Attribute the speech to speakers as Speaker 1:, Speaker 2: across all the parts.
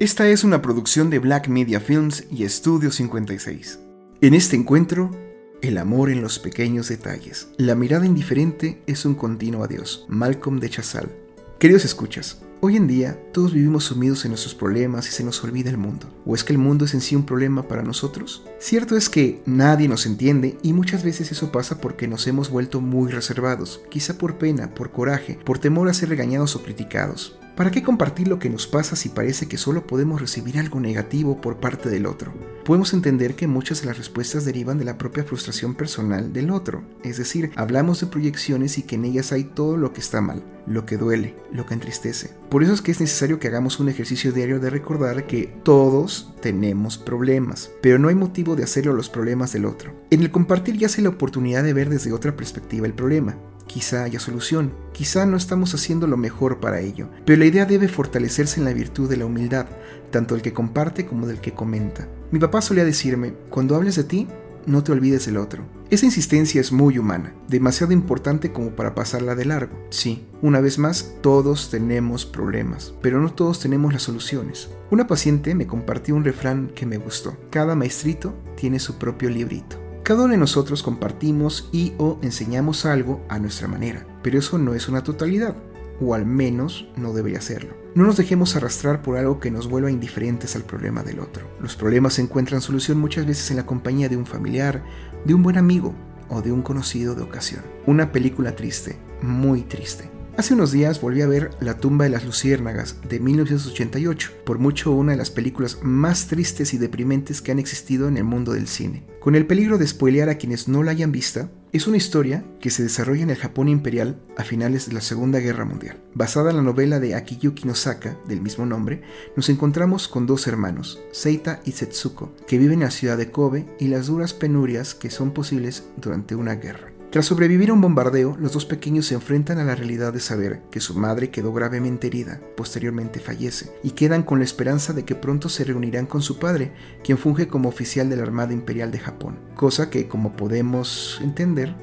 Speaker 1: Esta es una producción de Black Media Films y Estudio 56. En este encuentro, el amor en los pequeños detalles. La mirada indiferente es un continuo adiós. Malcolm de Chazal. Queridos escuchas, hoy en día todos vivimos sumidos en nuestros problemas y se nos olvida el mundo. ¿O es que el mundo es en sí un problema para nosotros? Cierto es que nadie nos entiende y muchas veces eso pasa porque nos hemos vuelto muy reservados, quizá por pena, por coraje, por temor a ser regañados o criticados. ¿Para qué compartir lo que nos pasa si parece que solo podemos recibir algo negativo por parte del otro? Podemos entender que muchas de las respuestas derivan de la propia frustración personal del otro, es decir, hablamos de proyecciones y que en ellas hay todo lo que está mal, lo que duele, lo que entristece. Por eso es que es necesario que hagamos un ejercicio diario de recordar que todos tenemos problemas, pero no hay motivo de hacerlo los problemas del otro. En el compartir ya yace la oportunidad de ver desde otra perspectiva el problema, Quizá haya solución, quizá no estamos haciendo lo mejor para ello, pero la idea debe fortalecerse en la virtud de la humildad, tanto del que comparte como del que comenta. Mi papá solía decirme, cuando hables de ti, no te olvides del otro. Esa insistencia es muy humana, demasiado importante como para pasarla de largo. Sí, una vez más, todos tenemos problemas, pero no todos tenemos las soluciones. Una paciente me compartió un refrán que me gustó. Cada maestrito tiene su propio librito. Cada uno de nosotros compartimos y o enseñamos algo a nuestra manera, pero eso no es una totalidad, o al menos no debería serlo. No nos dejemos arrastrar por algo que nos vuelva indiferentes al problema del otro. Los problemas encuentran solución muchas veces en la compañía de un familiar, de un buen amigo o de un conocido de ocasión. Una película triste, muy triste. Hace unos días volví a ver La tumba de las luciérnagas de 1988, por mucho una de las películas más tristes y deprimentes que han existido en el mundo del cine. Con el peligro de spoilear a quienes no la hayan vista, es una historia que se desarrolla en el Japón imperial a finales de la Segunda Guerra Mundial. Basada en la novela de Akiyuki Nosaka del mismo nombre, nos encontramos con dos hermanos, Seita y Setsuko, que viven en la ciudad de Kobe y las duras penurias que son posibles durante una guerra. Tras sobrevivir a un bombardeo, los dos pequeños se enfrentan a la realidad de saber que su madre quedó gravemente herida, posteriormente fallece, y quedan con la esperanza de que pronto se reunirán con su padre, quien funge como oficial de la Armada Imperial de Japón, cosa que, como podemos entender,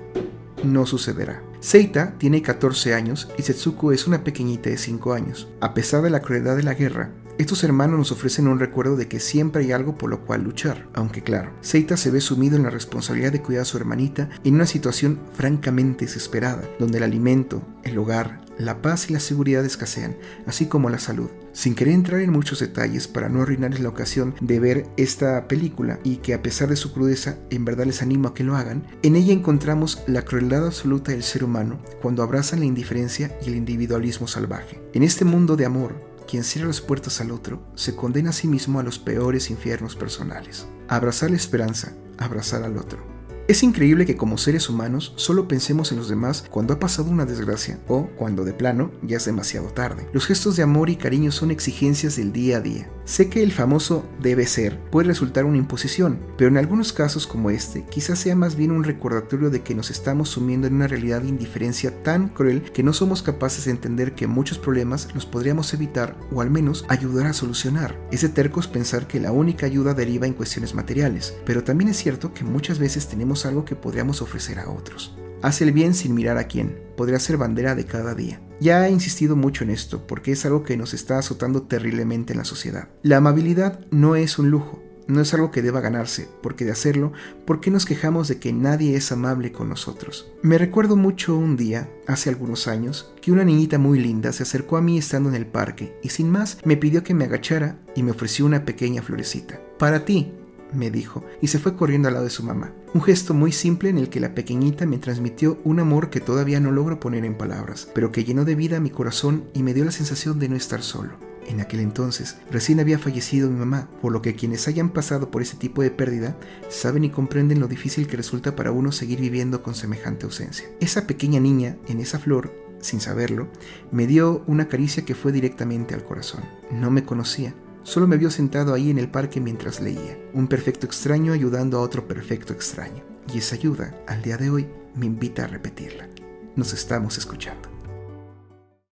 Speaker 1: no sucederá. Seita tiene 14 años y Setsuko es una pequeñita de 5 años. A pesar de la crueldad de la guerra, estos hermanos nos ofrecen un recuerdo de que siempre hay algo por lo cual luchar, aunque claro, Seita se ve sumido en la responsabilidad de cuidar a su hermanita en una situación francamente desesperada, donde el alimento, el hogar, la paz y la seguridad escasean, así como la salud. Sin querer entrar en muchos detalles para no arruinarles la ocasión de ver esta película y que a pesar de su crudeza en verdad les animo a que lo hagan, en ella encontramos la crueldad absoluta del ser humano cuando abrazan la indiferencia y el individualismo salvaje. En este mundo de amor, quien cierra las puertas al otro se condena a sí mismo a los peores infiernos personales. Abrazar la esperanza, abrazar al otro. Es increíble que como seres humanos solo pensemos en los demás cuando ha pasado una desgracia o cuando de plano ya es demasiado tarde. Los gestos de amor y cariño son exigencias del día a día. Sé que el famoso debe ser puede resultar una imposición, pero en algunos casos como este quizás sea más bien un recordatorio de que nos estamos sumiendo en una realidad de indiferencia tan cruel que no somos capaces de entender que muchos problemas los podríamos evitar o al menos ayudar a solucionar. Es de tercos pensar que la única ayuda deriva en cuestiones materiales, pero también es cierto que muchas veces tenemos algo que podríamos ofrecer a otros. Haz el bien sin mirar a quién, podría ser bandera de cada día. Ya he insistido mucho en esto, porque es algo que nos está azotando terriblemente en la sociedad. La amabilidad no es un lujo, no es algo que deba ganarse, porque de hacerlo, ¿por qué nos quejamos de que nadie es amable con nosotros? Me recuerdo mucho un día, hace algunos años, que una niñita muy linda se acercó a mí estando en el parque y sin más me pidió que me agachara y me ofreció una pequeña florecita. Para ti, me dijo, y se fue corriendo al lado de su mamá. Un gesto muy simple en el que la pequeñita me transmitió un amor que todavía no logro poner en palabras, pero que llenó de vida mi corazón y me dio la sensación de no estar solo. En aquel entonces recién había fallecido mi mamá, por lo que quienes hayan pasado por ese tipo de pérdida saben y comprenden lo difícil que resulta para uno seguir viviendo con semejante ausencia. Esa pequeña niña en esa flor sin saberlo, me dio una caricia que fue directamente al corazón. No me conocía, Solo me vio sentado ahí en el parque mientras leía, un perfecto extraño ayudando a otro perfecto extraño. Y esa ayuda, al día de hoy, me invita a repetirla. Nos estamos escuchando.